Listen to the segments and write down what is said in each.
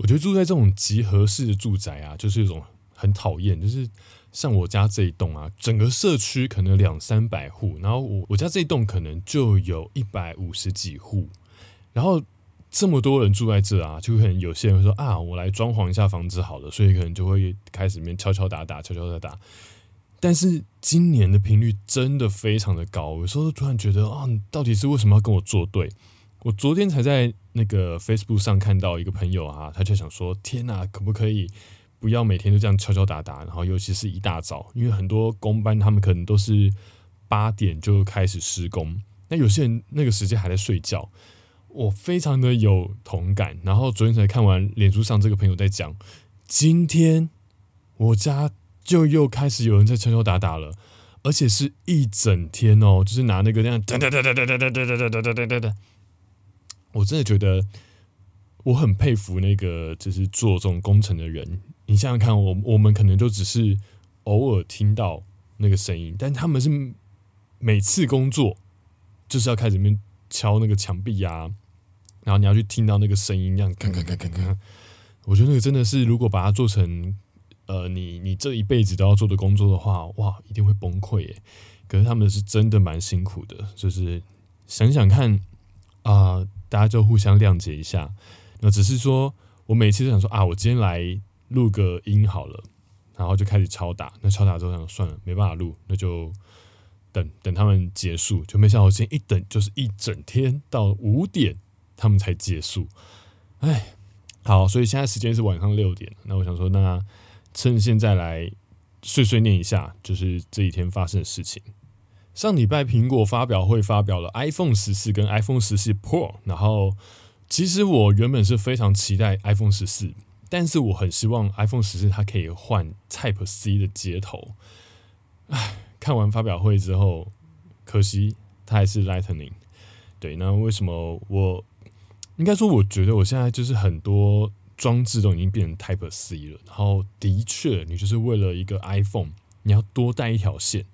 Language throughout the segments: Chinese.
我觉得住在这种集合式的住宅啊，就是一种很讨厌，就是像我家这一栋啊，整个社区可能两三百户，然后我我家这一栋可能就有一百五十几户，然后这么多人住在这啊，就可能有些人会说啊，我来装潢一下房子好了，所以可能就会开始面敲敲打打，敲敲打打。但是今年的频率真的非常的高，有时候突然觉得啊，到底是为什么要跟我作对？我昨天才在那个 Facebook 上看到一个朋友啊，他就想说：天哪，可不可以不要每天都这样敲敲打打？然后尤其是一大早，因为很多工班他们可能都是八点就开始施工，那有些人那个时间还在睡觉，我非常的有同感。然后昨天才看完脸书上这个朋友在讲，今天我家就又开始有人在敲敲打打了，而且是一整天哦，就是拿那个那样噔噔噔噔噔噔噔噔噔噔噔噔。我真的觉得我很佩服那个就是做这种工程的人。你想想看，我我们可能就只是偶尔听到那个声音，但他们是每次工作就是要开始面敲那个墙壁啊，然后你要去听到那个声音，这样看看看看看。我觉得那个真的是，如果把它做成呃，你你这一辈子都要做的工作的话，哇，一定会崩溃耶。可是他们是真的蛮辛苦的，就是想想看啊。大家就互相谅解一下，那只是说我每次都想说啊，我今天来录个音好了，然后就开始敲打。那敲打之后想算了，没办法录，那就等等他们结束。就没想到我今天一等就是一整天到五点，他们才结束。哎，好，所以现在时间是晚上六点。那我想说，那趁现在来碎碎念一下，就是这几天发生的事情。上礼拜苹果发表会发表了 iPhone 十四跟 iPhone 十四 Pro，然后其实我原本是非常期待 iPhone 十四，但是我很希望 iPhone 十四它可以换 Type C 的接头。唉，看完发表会之后，可惜它还是 Lightning。对，那为什么我应该说，我觉得我现在就是很多装置都已经变成 Type C 了，然后的确，你就是为了一个 iPhone，你要多带一条线。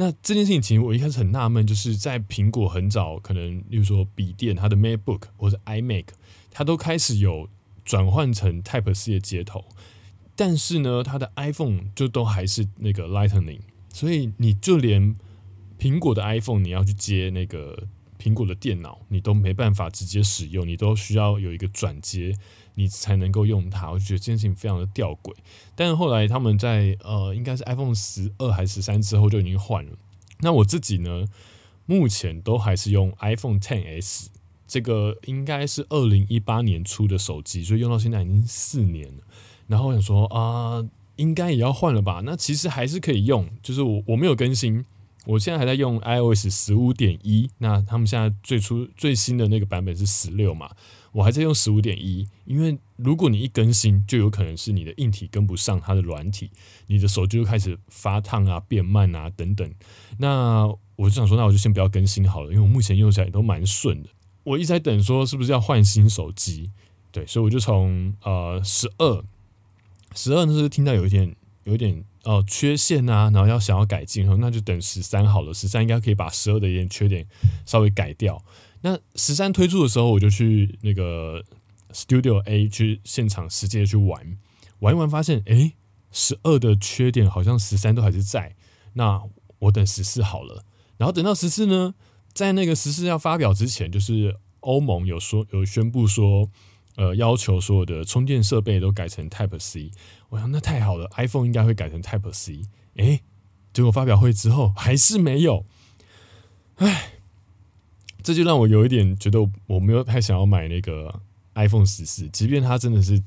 那这件事情，其实我一开始很纳闷，就是在苹果很早，可能例如说笔电，它的 MacBook 或者 iMac，它都开始有转换成 Type C 的接头，但是呢，它的 iPhone 就都还是那个 Lightning，所以你就连苹果的 iPhone，你要去接那个苹果的电脑，你都没办法直接使用，你都需要有一个转接。你才能够用它，我就觉得这件事情非常的吊诡。但是后来他们在呃，应该是 iPhone 十二还是十三之后就已经换了。那我自己呢，目前都还是用 iPhone Ten S，这个应该是二零一八年出的手机，所以用到现在已经四年了。然后我想说啊，应该也要换了吧？那其实还是可以用，就是我我没有更新，我现在还在用 iOS 十五点一。那他们现在最初最新的那个版本是十六嘛？我还在用十五点一，因为如果你一更新，就有可能是你的硬体跟不上它的软体，你的手机就开始发烫啊、变慢啊等等。那我就想说，那我就先不要更新好了，因为我目前用起来都蛮顺的。我一直在等说是不是要换新手机，对，所以我就从呃十二，十二那时候听到有一天有点哦缺陷啊，然后要想要改进，那就等十三好了，十三应该可以把十二的一点缺点稍微改掉。那十三推出的时候，我就去那个 Studio A 去现场实际的去玩，玩一玩发现，哎，十二的缺点好像十三都还是在。那我等十四好了，然后等到十四呢，在那个十四要发表之前，就是欧盟有说有宣布说，呃，要求所有的充电设备都改成 Type C。我想那太好了，iPhone 应该会改成 Type C。哎，结果发表会之后还是没有，唉。这就让我有一点觉得我没有太想要买那个 iPhone 十四，即便它真的是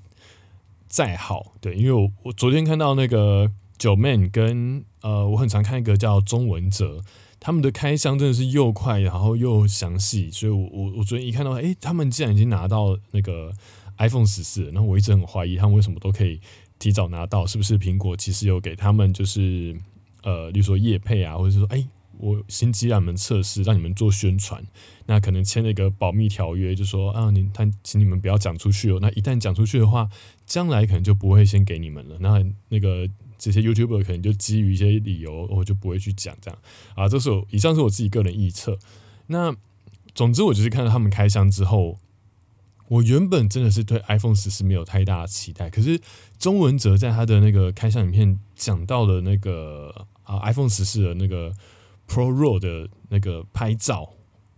再好，对，因为我我昨天看到那个九 man 跟呃，我很常看一个叫中文哲，他们的开箱真的是又快然后又详细，所以我我我昨天一看到，哎，他们竟然已经拿到那个 iPhone 十四，然后我一直很怀疑他们为什么都可以提早拿到，是不是苹果其实有给他们就是呃，例如说叶配啊，或者是说哎。我新机让你们测试，让你们做宣传，那可能签了一个保密条约，就说啊，你他请你们不要讲出去哦。那一旦讲出去的话，将来可能就不会先给你们了。那那个这些 YouTuber 可能就基于一些理由，我就不会去讲这样啊。这是我以上是我自己个人臆测。那总之，我就是看到他们开箱之后，我原本真的是对 iPhone 十四没有太大的期待，可是钟文哲在他的那个开箱影片讲到了那个啊 iPhone 十四的那个 Pro RAW 的那个拍照，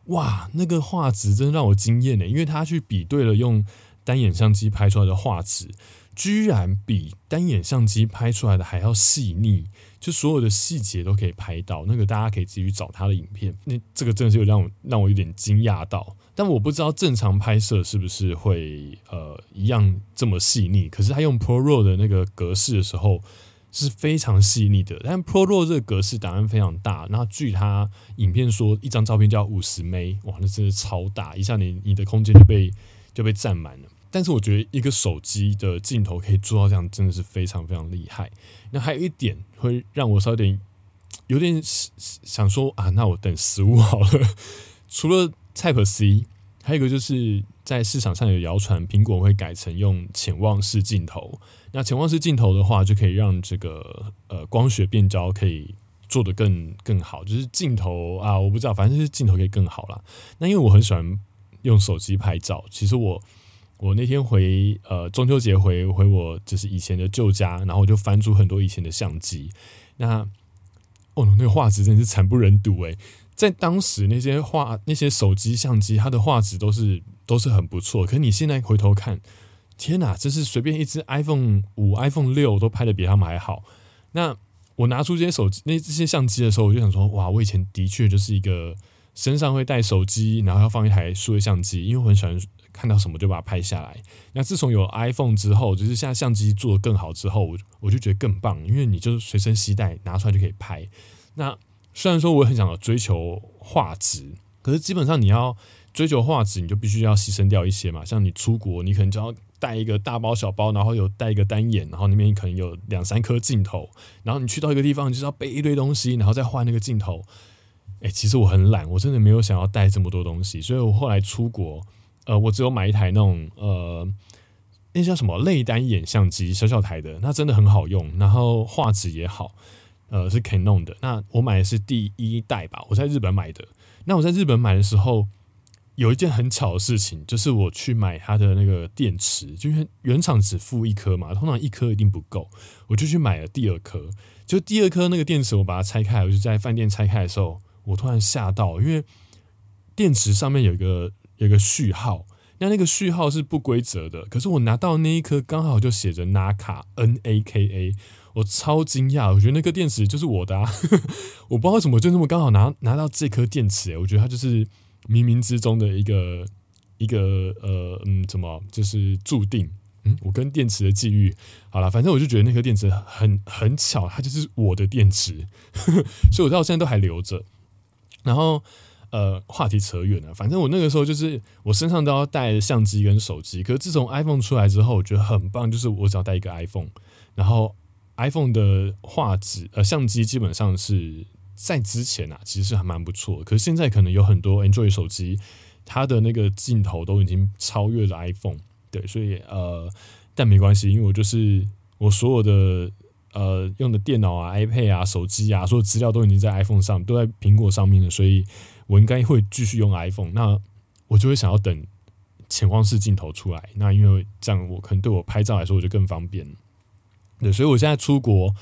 哇，那个画质真的让我惊艳呢，因为他去比对了用单眼相机拍出来的画质，居然比单眼相机拍出来的还要细腻。就所有的细节都可以拍到，那个大家可以自己去找他的影片。那这个真的是让我让我有点惊讶到，但我不知道正常拍摄是不是会呃一样这么细腻。可是他用 Pro RAW 的那个格式的时候是非常细腻的，但 Pro RAW 这个格式档案非常大。那据他影片说，一张照片就要五十 M，哇，那真的超大，一下你你的空间就被就被占满了。但是我觉得一个手机的镜头可以做到这样，真的是非常非常厉害。那还有一点会让我稍微点有点想说啊，那我等十五好了。除了 Type C，还有一个就是在市场上有谣传，苹果会改成用潜望式镜头。那潜望式镜头的话，就可以让这个呃光学变焦可以做得更更好。就是镜头啊，我不知道，反正就是镜头可以更好啦。那因为我很喜欢用手机拍照，其实我。我那天回呃中秋节回回我就是以前的旧家，然后我就翻出很多以前的相机。那哦，那个画质真是惨不忍睹诶，在当时那些画那些手机相机，它的画质都是都是很不错。可你现在回头看，天哪，这是随便一只 iPhone 五、iPhone 六都拍的比他们还好。那我拿出这些手机那这些相机的时候，我就想说，哇，我以前的确就是一个身上会带手机，然后要放一台数位相机，因为我很喜欢。看到什么就把它拍下来。那自从有 iPhone 之后，就是现在相机做的更好之后，我我就觉得更棒，因为你就随身携带拿出来就可以拍。那虽然说我很想要追求画质，可是基本上你要追求画质，你就必须要牺牲掉一些嘛。像你出国，你可能就要带一个大包小包，然后有带一个单眼，然后那边可能有两三颗镜头，然后你去到一个地方，你就是要背一堆东西，然后再换那个镜头。哎，其实我很懒，我真的没有想要带这么多东西，所以我后来出国。呃，我只有买一台那种呃，那叫什么类单眼相机，小小台的，那真的很好用，然后画质也好，呃，是 Canon 的。那我买的是第一代吧，我在日本买的。那我在日本买的时候，有一件很巧的事情，就是我去买它的那个电池，就因为原厂只付一颗嘛，通常一颗一定不够，我就去买了第二颗。就第二颗那个电池，我把它拆开，我就在饭店拆开的时候，我突然吓到，因为电池上面有一个。有个序号，那那个序号是不规则的。可是我拿到那一颗刚好就写着 Naka N A K A，我超惊讶，我觉得那颗电池就是我的，啊，我不知道为什么就那么刚好拿拿到这颗电池，我觉得它就是冥冥之中的一个一个呃嗯，怎么就是注定？嗯，我跟电池的际遇，好了，反正我就觉得那颗电池很很巧，它就是我的电池，所以我到现在都还留着。然后。呃，话题扯远了。反正我那个时候就是我身上都要带相机跟手机。可是自从 iPhone 出来之后，我觉得很棒，就是我只要带一个 iPhone，然后 iPhone 的画质呃相机基本上是在之前啊，其实是还蛮不错。可是现在可能有很多 Android 手机，它的那个镜头都已经超越了 iPhone。对，所以呃，但没关系，因为我就是我所有的呃用的电脑啊、iPad 啊、手机啊，所有资料都已经在 iPhone 上，都在苹果上面了，所以。我应该会继续用 iPhone，那我就会想要等潜望式镜头出来。那因为这样，我可能对我拍照来说，我就更方便。对，所以我现在出国，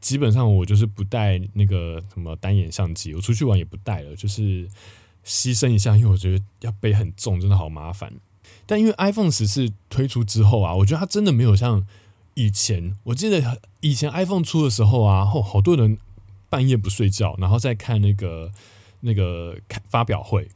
基本上我就是不带那个什么单眼相机，我出去玩也不带了，就是牺牲一下，因为我觉得要背很重，真的好麻烦。但因为 iPhone 十四推出之后啊，我觉得它真的没有像以前。我记得以前 iPhone 出的时候啊，后好多人半夜不睡觉，然后再看那个。那个开发表会，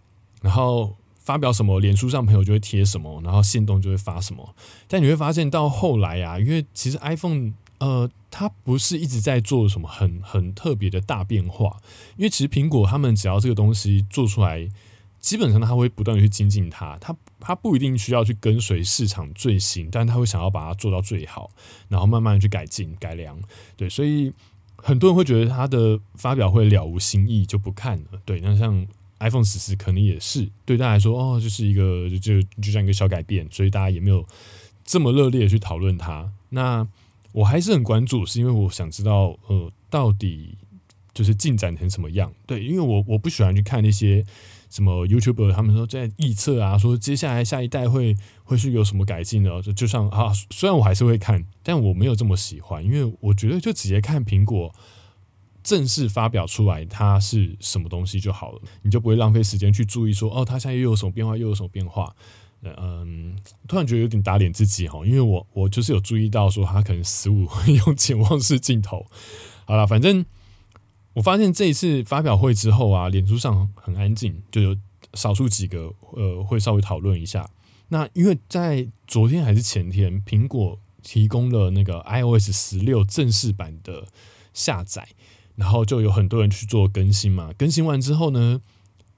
然后发表什么，脸书上朋友就会贴什么，然后线动就会发什么。但你会发现到后来啊，因为其实 iPhone 呃，它不是一直在做什么很很特别的大变化。因为其实苹果他们只要这个东西做出来，基本上他会不断的去精进它。它它不一定需要去跟随市场最新，但他会想要把它做到最好，然后慢慢去改进改良。对，所以。很多人会觉得他的发表会了无新意，就不看了。对，那像 iPhone 十四可能也是对大家来说，哦，就是一个就就像一个小改变，所以大家也没有这么热烈的去讨论它。那我还是很关注，是因为我想知道，呃，到底就是进展成什么样。对，因为我我不喜欢去看那些什么 YouTuber 他们说在预测啊，说接下来下一代会会是有什么改进的。就就像啊，虽然我还是会看，但我没有这么喜欢，因为我觉得就直接看苹果正式发表出来它是什么东西就好了，你就不会浪费时间去注意说哦，它现在又有什么变化，又有什么变化。嗯，突然觉得有点打脸自己哈，因为我我就是有注意到说他可能十五会用潜望式镜头。好了，反正我发现这一次发表会之后啊，脸书上很安静，就有少数几个呃会稍微讨论一下。那因为在昨天还是前天，苹果提供了那个 iOS 十六正式版的下载，然后就有很多人去做更新嘛。更新完之后呢？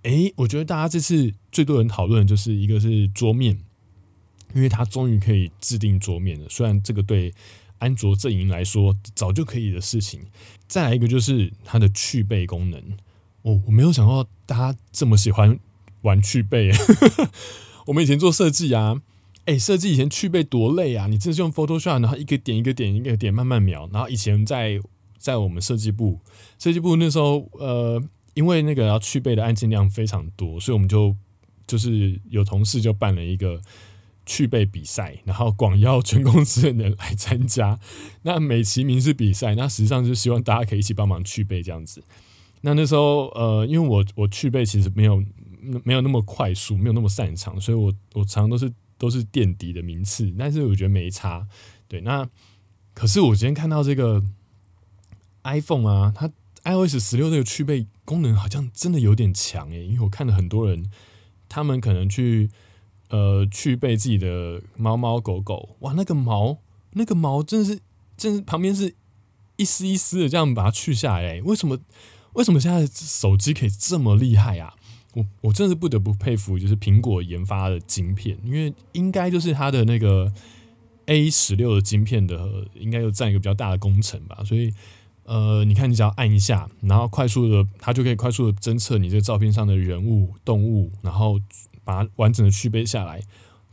诶，我觉得大家这次最多人讨论的就是一个是桌面，因为它终于可以制定桌面了。虽然这个对安卓阵营来说早就可以的事情。再来一个就是它的去背功能，我我没有想到大家这么喜欢玩去背。我们以前做设计啊，诶，设计以前去背多累啊！你真是用 Photoshop，然后一个点一个点一个点慢慢描。然后以前在在我们设计部，设计部那时候呃。因为那个要去背的案件量非常多，所以我们就就是有同事就办了一个去背比赛，然后广邀全公司的人来参加。那美其名是比赛，那实际上就希望大家可以一起帮忙去背这样子。那那时候呃，因为我我去背其实没有没有那么快速，没有那么擅长，所以我我常常都是都是垫底的名次。但是我觉得没差。对，那可是我今天看到这个 iPhone 啊，它 iOS 十六这个去背。功能好像真的有点强诶，因为我看了很多人，他们可能去呃去背自己的猫猫狗狗，哇，那个毛那个毛真的是，真是旁边是一丝一丝的这样把它去下来，为什么为什么现在手机可以这么厉害啊？我我真是不得不佩服，就是苹果研发的晶片，因为应该就是它的那个 A 十六的晶片的，应该又占一个比较大的工程吧，所以。呃，你看，你只要按一下，然后快速的，它就可以快速的侦测你这个照片上的人物、动物，然后把它完整的区背下来，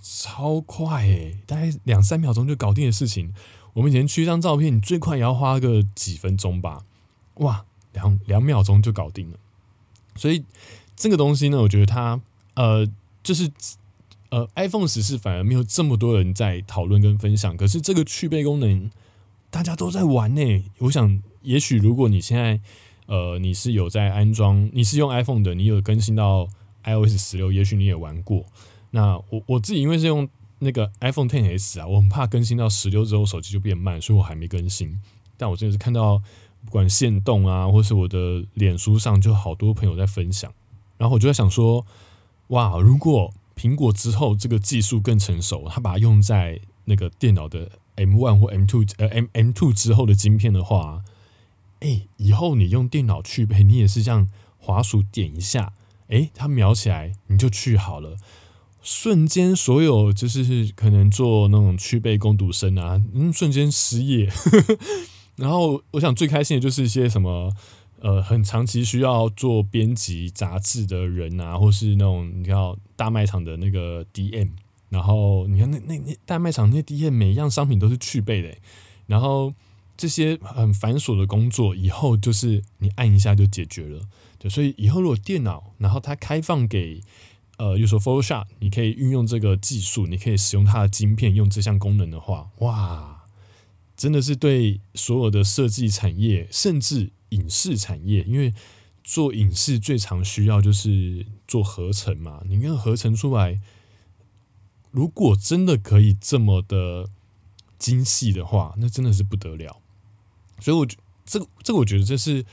超快诶，大概两三秒钟就搞定的事情。我们以前去一张照片，你最快也要花个几分钟吧？哇，两两秒钟就搞定了。所以这个东西呢，我觉得它呃，就是呃，iPhone 十四反而没有这么多人在讨论跟分享，可是这个去背功能大家都在玩呢。我想。也许如果你现在，呃，你是有在安装，你是用 iPhone 的，你有更新到 iOS 十六，也许你也玩过。那我我自己因为是用那个 iPhone Ten S 啊，我很怕更新到十六之后手机就变慢，所以我还没更新。但我真的是看到不管线动啊，或是我的脸书上，就好多朋友在分享，然后我就在想说，哇，如果苹果之后这个技术更成熟，它把它用在那个电脑的 M one 或 M two 呃 M M two 之后的晶片的话。哎，以后你用电脑去配，你也是这样滑鼠点一下，哎，他描起来你就去好了。瞬间，所有就是可能做那种去背攻读生啊，嗯，瞬间失业。然后，我想最开心的就是一些什么，呃，很长期需要做编辑杂志的人啊，或是那种你看大卖场的那个 DM，然后你看那那那大卖场那 DM 每一样商品都是去背的，然后。这些很繁琐的工作，以后就是你按一下就解决了。对，所以以后如果电脑，然后它开放给呃，比如说 Photoshop，你可以运用这个技术，你可以使用它的晶片，用这项功能的话，哇，真的是对所有的设计产业，甚至影视产业，因为做影视最常需要就是做合成嘛，你要合成出来，如果真的可以这么的精细的话，那真的是不得了。所以，我觉这个这个，我觉得这是，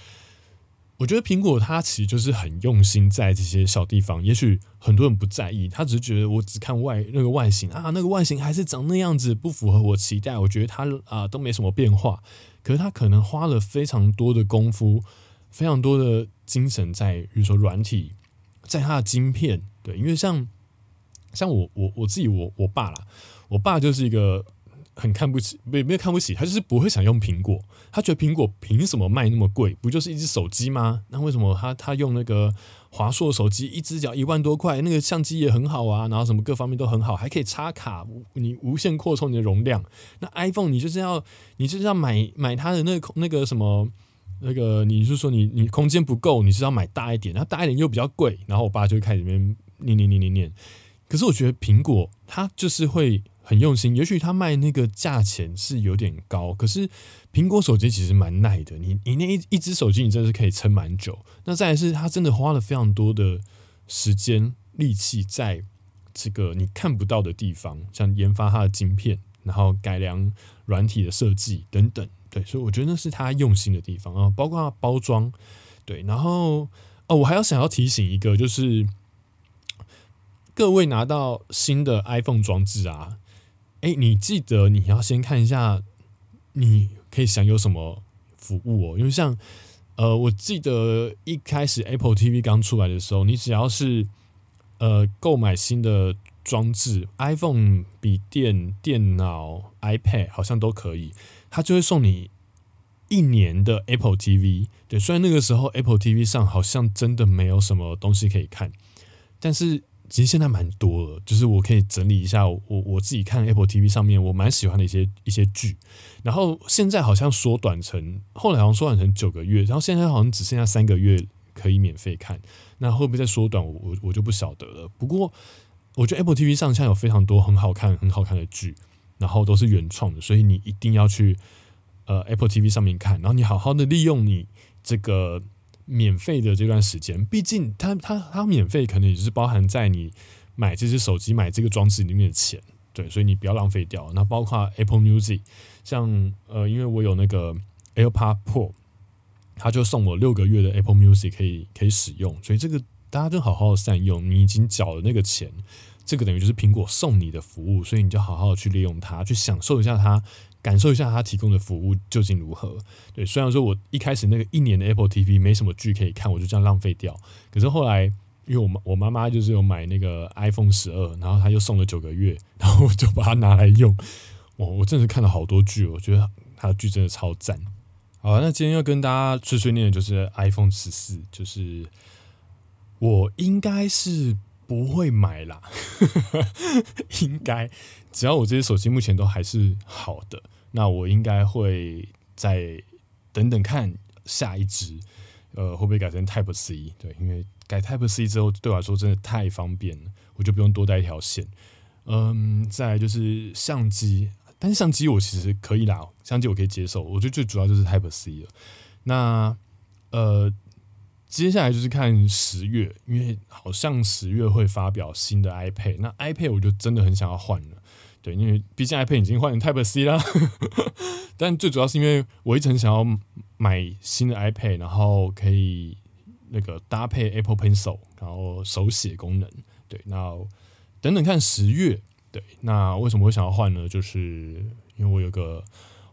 我觉得苹果它其实就是很用心在这些小地方。也许很多人不在意，他只是觉得我只看外那个外形啊，那个外形还是长那样子，不符合我期待。我觉得它啊都没什么变化，可是他可能花了非常多的功夫，非常多的精神在，比如说软体，在它的晶片。对，因为像像我我我自己我我爸啦，我爸就是一个。很看不起，没没有看不起，他就是不会想用苹果。他觉得苹果凭什么卖那么贵？不就是一只手机吗？那为什么他他用那个华硕手机，一只脚一万多块，那个相机也很好啊，然后什么各方面都很好，还可以插卡，你无限扩充你的容量。那 iPhone 你就是要你就是要买买它的那个那个什么那个你是说你你空间不够，你是要买大一点，然后大一点又比较贵，然后我爸就开始边念念念念念。可是我觉得苹果它就是会很用心，也许它卖那个价钱是有点高，可是苹果手机其实蛮耐的，你你那一一只手机你真的是可以撑蛮久。那再来是它真的花了非常多的时间力气在这个你看不到的地方，像研发它的晶片，然后改良软体的设计等等。对，所以我觉得那是他用心的地方啊，包括包装。对，然后哦，我还要想要提醒一个，就是各位拿到新的 iPhone 装置啊，哎，你记得你要先看一下你可以享有什么服务哦，因为像呃，我记得一开始 Apple TV 刚出来的时候，你只要是呃购买新的装置，iPhone、笔电、电脑、iPad 好像都可以。他就会送你一年的 Apple TV，对，虽然那个时候 Apple TV 上好像真的没有什么东西可以看，但是其实现在蛮多了。就是我可以整理一下我我自己看 Apple TV 上面我蛮喜欢的一些一些剧，然后现在好像缩短成后来好像缩短成九个月，然后现在好像只剩下三个月可以免费看，那会不会再缩短？我我我就不晓得了。不过我觉得 Apple TV 上现在有非常多很好看很好看的剧。然后都是原创的，所以你一定要去呃 Apple TV 上面看，然后你好好的利用你这个免费的这段时间，毕竟它它它免费可能也是包含在你买这只手机买这个装置里面的钱，对，所以你不要浪费掉。那包括 Apple Music，像呃，因为我有那个 AirPod Pro，他就送我六个月的 Apple Music 可以可以使用，所以这个大家就好好的善用，你已经缴了那个钱。这个等于就是苹果送你的服务，所以你就好好去利用它，去享受一下它，感受一下它提供的服务究竟如何。对，虽然说我一开始那个一年的 Apple TV 没什么剧可以看，我就这样浪费掉。可是后来，因为我我妈妈就是有买那个 iPhone 十二，然后她又送了九个月，然后我就把它拿来用。我我真的是看了好多剧，我觉得它的剧真的超赞。好，那今天要跟大家碎碎念的就是 iPhone 十四，就是我应该是。不会买啦，应该只要我这些手机目前都还是好的，那我应该会再等等看下一支，呃，会不会改成 Type C？对，因为改 Type C 之后对我来说真的太方便了，我就不用多带一条线。嗯，再就是相机，但是相机我其实可以啦，相机我可以接受，我觉得最主要就是 Type C 了。那呃。接下来就是看十月，因为好像十月会发表新的 iPad，那 iPad 我就真的很想要换了，对，因为毕竟 iPad 已经换成 Type C 啦。但最主要是因为我一直很想要买新的 iPad，然后可以那个搭配 Apple Pencil，然后手写功能，对，那等等看十月，对，那为什么会想要换呢？就是因为我有个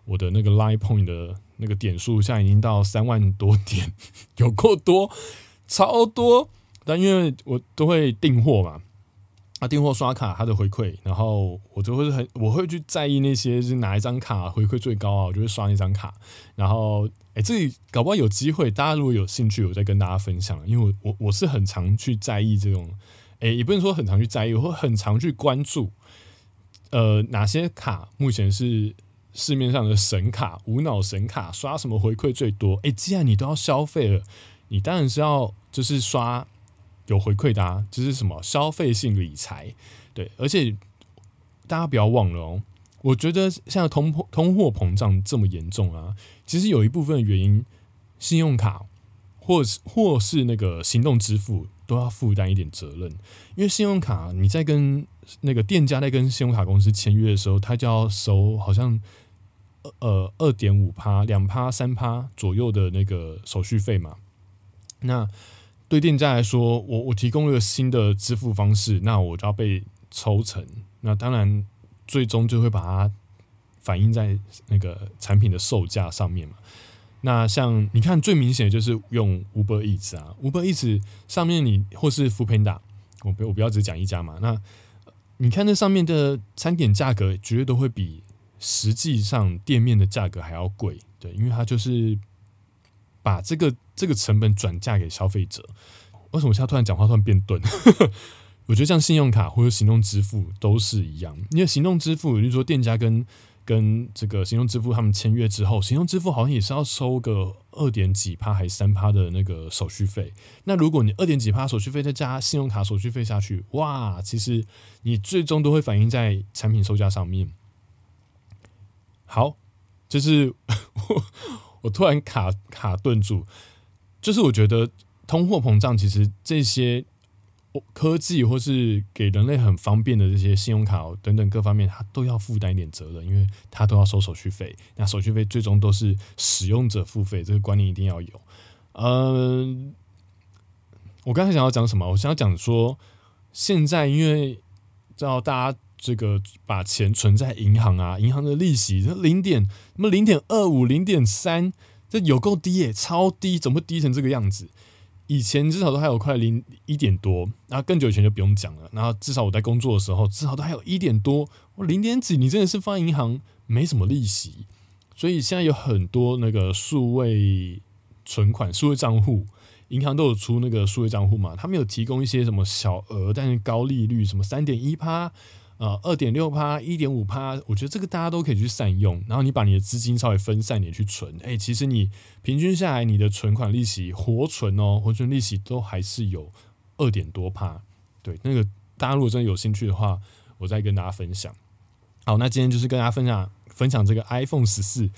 我的那个 Line Point 的。那个点数现在已经到三万多点，有够多，超多。但因为我都会订货嘛，啊，订货刷卡它的回馈，然后我就会很我会去在意那些是哪一张卡回馈最高啊，我就会刷那张卡。然后，哎，这里搞不好有机会，大家如果有兴趣，我再跟大家分享。因为我我我是很常去在意这种，哎，也不能说很常去在意，我会很常去关注，呃，哪些卡目前是。市面上的神卡、无脑神卡，刷什么回馈最多？哎，既然你都要消费了，你当然是要就是刷有回馈的啊，就是什么消费性理财，对。而且大家不要忘了哦，我觉得现在通通货膨胀这么严重啊，其实有一部分原因，信用卡或是或是那个行动支付都要负担一点责任，因为信用卡你在跟那个店家在跟信用卡公司签约的时候，他就要收好像。呃，二点五趴、两趴、三趴左右的那个手续费嘛。那对店家来说，我我提供了新的支付方式，那我就要被抽成。那当然，最终就会把它反映在那个产品的售价上面嘛。那像你看，最明显的就是用 Uber Eats 啊，Uber Eats 上面你或是 f o o Panda，我不我不要只讲一家嘛。那你看那上面的餐点价格，绝对都会比。实际上店面的价格还要贵，对，因为它就是把这个这个成本转嫁给消费者。为什么现在突然讲话突然变钝？我觉得像信用卡或者行动支付都是一样，因为行动支付，比如说店家跟跟这个行动支付他们签约之后，行动支付好像也是要收个二点几趴还三趴的那个手续费。那如果你二点几趴手续费再加信用卡手续费下去，哇，其实你最终都会反映在产品售价上面。好，就是 我我突然卡卡顿住，就是我觉得通货膨胀其实这些。科技或是给人类很方便的这些信用卡等等各方面，它都要负担一点责任，因为它都要收手续费。那手续费最终都是使用者付费，这个观念一定要有。嗯，我刚才想要讲什么？我想要讲说，现在因为知道大家这个把钱存在银行啊，银行的利息零点什么零点二五、零点三，这有够低耶，超低，怎么会低成这个样子？以前至少都还有快零一点多，然后更久以前就不用讲了。然后至少我在工作的时候，至少都还有一点多。我零点几，你真的是放银行没什么利息。所以现在有很多那个数位存款、数位账户，银行都有出那个数位账户嘛？他们有提供一些什么小额但是高利率，什么三点一趴。呃，二点六趴，一点五趴，我觉得这个大家都可以去善用。然后你把你的资金稍微分散点去存，哎，其实你平均下来，你的存款利息活存哦，活存利息都还是有二点多趴。对，那个大家如果真的有兴趣的话，我再跟大家分享。好，那今天就是跟大家分享分享这个 iPhone 十四。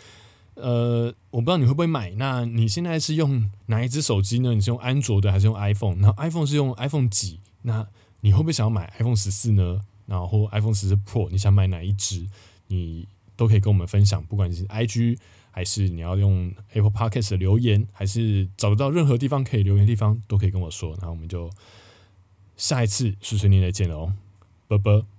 呃，我不知道你会不会买。那你现在是用哪一只手机呢？你是用安卓的还是用 iPhone？然后 iPhone 是用 iPhone 几？那你会不会想要买 iPhone 十四呢？然后 iPhone 十四 Pro，你想买哪一支？你都可以跟我们分享，不管是 IG 还是你要用 Apple Podcast 的留言，还是找不到任何地方可以留言的地方，都可以跟我说。然后我们就下一次碎碎念再见了哦，拜拜。